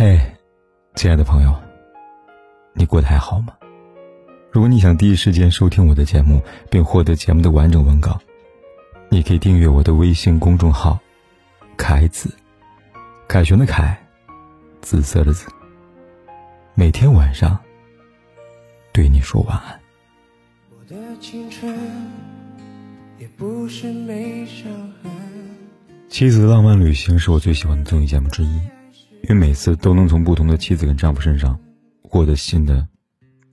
嘿，亲爱的朋友，你过得还好吗？如果你想第一时间收听我的节目并获得节目的完整文稿，你可以订阅我的微信公众号“凯子”，凯旋的凯，紫色的紫。每天晚上对你说晚安。我的青春也不是没伤痕。妻子的浪漫旅行是我最喜欢的综艺节目之一。因为每次都能从不同的妻子跟丈夫身上获得新的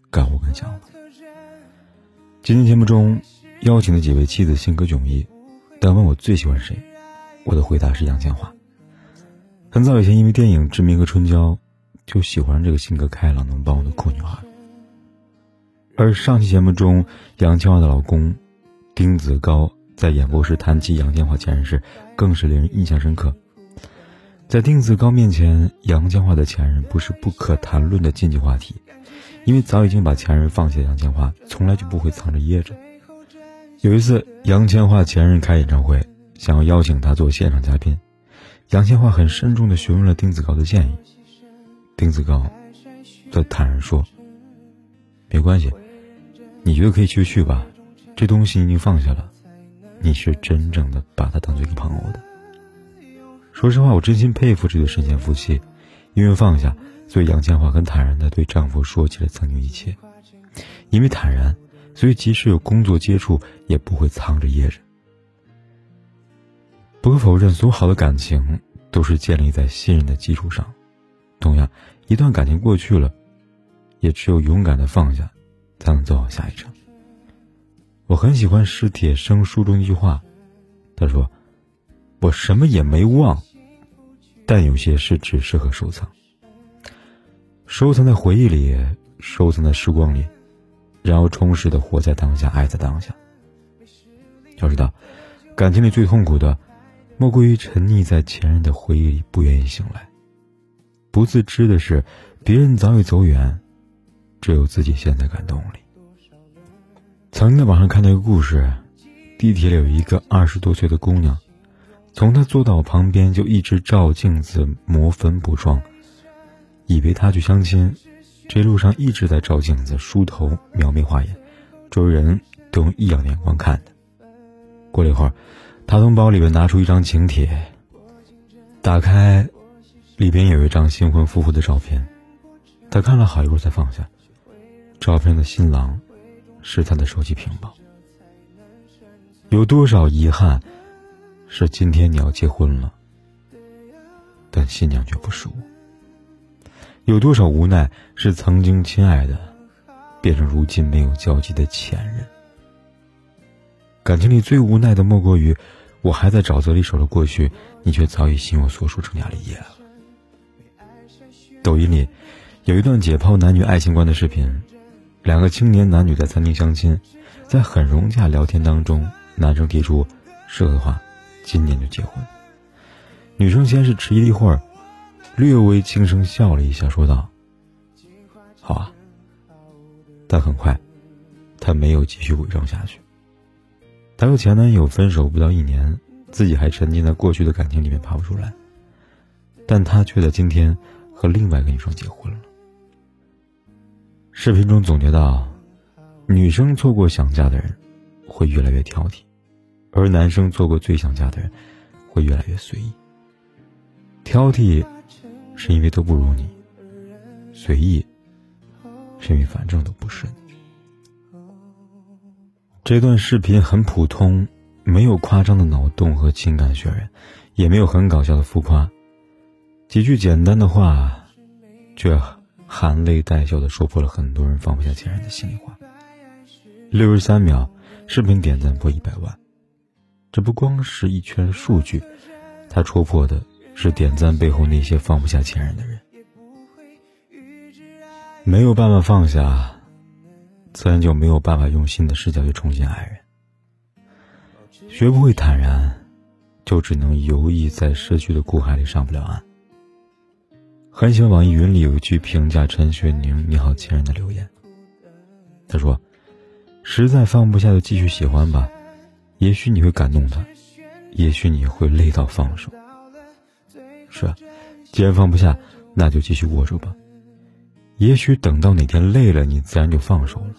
感悟跟想法。今天节目中邀请的几位妻子性格迥异，但问我最喜欢谁，我的回答是杨千嬅。很早以前，因为电影《志明和春娇》，就喜欢这个性格开朗、能帮我的酷女孩。而上期节目中，杨千嬅的老公丁子高在演播室谈起杨千嬅前任时，更是令人印象深刻。在丁子高面前，杨千嬅的前任不是不可谈论的禁忌话题，因为早已经把前任放下杨千嬅，从来就不会藏着掖着。有一次，杨千嬅前任开演唱会，想要邀请他做现场嘉宾，杨千嬅很慎重地询问了丁子高的建议。丁子高则坦然说：“没关系，你觉得可以就去吧，这东西已经放下了，你是真正的把他当做一个朋友的。”说实话，我真心佩服这对神仙夫妻，因为放下，所以杨千嬅很坦然地对丈夫说起了曾经一切。因为坦然，所以即使有工作接触，也不会藏着掖着。不可否认，所有好的感情都是建立在信任的基础上。同样，一段感情过去了，也只有勇敢的放下，才能走好下一程。我很喜欢史铁生书中一句话，他说。我什么也没忘，但有些事只适合收藏，收藏在回忆里，收藏在时光里，然后充实的活在当下，爱在当下。要知道，感情里最痛苦的，莫过于沉溺在前任的回忆里，不愿意醒来。不自知的是，别人早已走远，只有自己现在感动里。曾经在网上看到一个故事，地铁里有一个二十多岁的姑娘。从他坐到我旁边，就一直照镜子磨粉补妆，以为他去相亲。这路上一直在照镜子梳头描眉画眼，周围人都用异样眼光看他。过了一会儿，他从包里面拿出一张请帖，打开，里边有一张新婚夫妇的照片。他看了好一会儿才放下，照片的新郎是他的手机屏保。有多少遗憾？是今天你要结婚了，但新娘却不是我。有多少无奈是曾经亲爱的，变成如今没有交集的前任。感情里最无奈的莫过于，我还在沼泽里守着过去，你却早已心有所属，成家立业了。抖音里有一段解剖男女爱情观的视频，两个青年男女在餐厅相亲，在很融洽聊天当中，男生提出适合的话。今年就结婚。女生先是迟疑了一会儿，略微轻声笑了一下，说道：“好啊。”但很快，她没有继续伪装下去。她和前男友分手不到一年，自己还沉浸在过去的感情里面爬不出来。但她却在今天和另外一个女生结婚了。视频中总结到：女生错过想嫁的人，会越来越挑剔。而男生做过最想嫁的人，会越来越随意。挑剔，是因为都不如你；随意，是因为反正都不是你。这段视频很普通，没有夸张的脑洞和情感渲染，也没有很搞笑的浮夸，几句简单的话，却含泪带笑的说破了很多人放不下前任的心里话。六十三秒，视频点赞破一百万。这不光是一圈数据，他戳破的是点赞背后那些放不下前任的人。没有办法放下，自然就没有办法用新的视角去重新爱人。学不会坦然，就只能游弋在失去的苦海里上不了岸。很喜欢网易云里有一句评价陈雪凝你好前任的留言，他说：“实在放不下就继续喜欢吧。”也许你会感动他，也许你会累到放手。是啊，既然放不下，那就继续握住吧。也许等到哪天累了，你自然就放手了。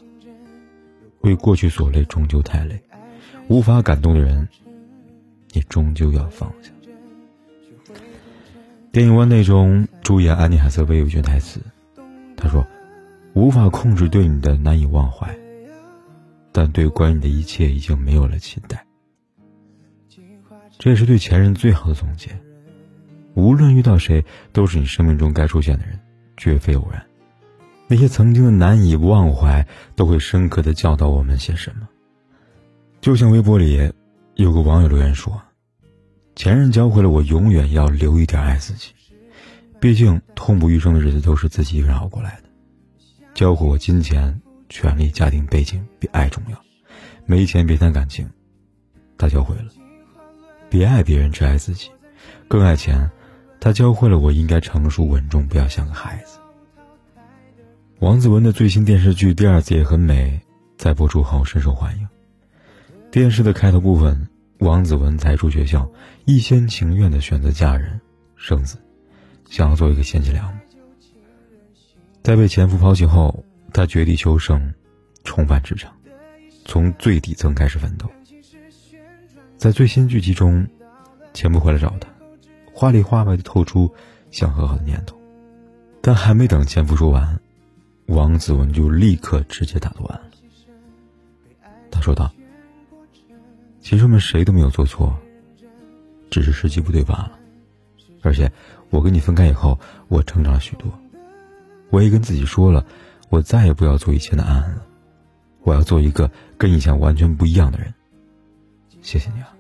为过去所累，终究太累；无法感动的人，你终究要放下。电影《湾内》中，主演安妮海瑟薇有一句台词，她说：“无法控制对你的难以忘怀，但对关于你的一切已经没有了期待。”这也是对前任最好的总结。无论遇到谁，都是你生命中该出现的人，绝非偶然。那些曾经的难以忘怀，都会深刻的教导我们些什么。就像微博里有个网友留言说：“前任教会了我，永远要留一点爱自己。毕竟痛不欲生的日子都是自己一个人熬过来的。教会我金钱、权力、家庭背景比爱重要。没钱别谈感情。他教会了，别爱别人，只爱自己。更爱钱。他教会了我应该成熟稳重，不要像个孩子。”王子文的最新电视剧《第二次也很美》在播出后深受欢迎。电视的开头部分，王子文才出学校，一厢情愿的选择嫁人生子，想要做一个贤妻良母。在被前夫抛弃后，他绝地求生，重返职场，从最底层开始奋斗。在最新剧集中，前夫回来找他，话里话外的透出想和好的念头，但还没等前夫说完。王子文就立刻直接打断了。他说道：“其实我们谁都没有做错，只是时机不对罢了。而且我跟你分开以后，我成长了许多。我也跟自己说了，我再也不要做以前的安安了，我要做一个跟以前完全不一样的人。谢谢你啊。”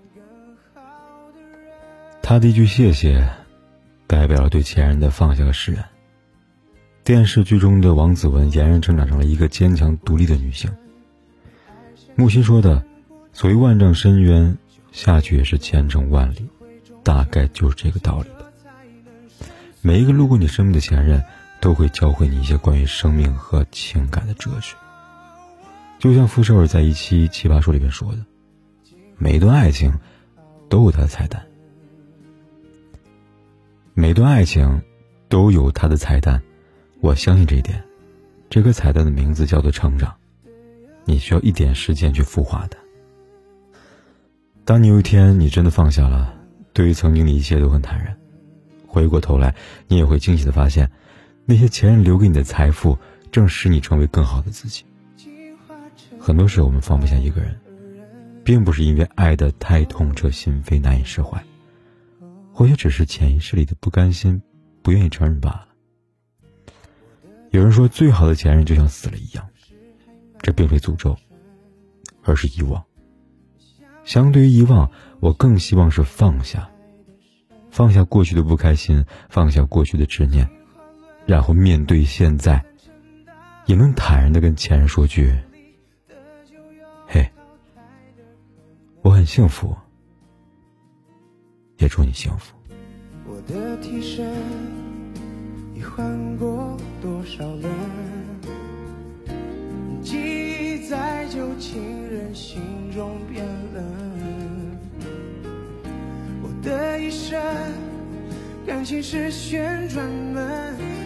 他的一句谢谢，代表了对前任的放下和释然。电视剧中的王子文俨然成长成了一个坚强独立的女性。木心说的：“所谓万丈深渊，下去也是千程万里，大概就是这个道理吧。”每一个路过你生命的前任，都会教会你一些关于生命和情感的哲学。就像傅首尔在一期《奇葩说》里面说的：“每一段爱情，都有它的彩蛋。每段爱情，都有它的彩蛋。”我相信这一点，这颗彩蛋的名字叫做成长，你需要一点时间去孵化它。当你有一天你真的放下了，对于曾经的一切都很坦然，回过头来，你也会惊喜的发现，那些前任留给你的财富，正使你成为更好的自己。很多时候我们放不下一个人，并不是因为爱的太痛彻心扉难以释怀，或许只是潜意识里的不甘心，不愿意承认罢了。有人说，最好的前任就像死了一样，这并非诅咒，而是遗忘。相对于遗忘，我更希望是放下，放下过去的不开心，放下过去的执念，然后面对现在，也能坦然的跟前任说句：“嘿，我很幸福，也祝你幸福。”我的替身已换过。多少人记忆在旧情人心中变冷？我的一生感情是旋转门，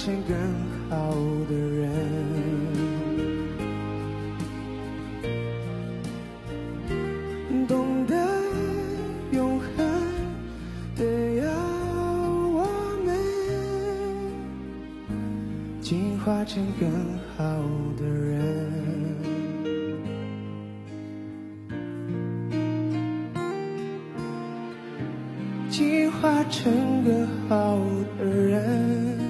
成更好的人。进化成更好的人，进化成更好的人。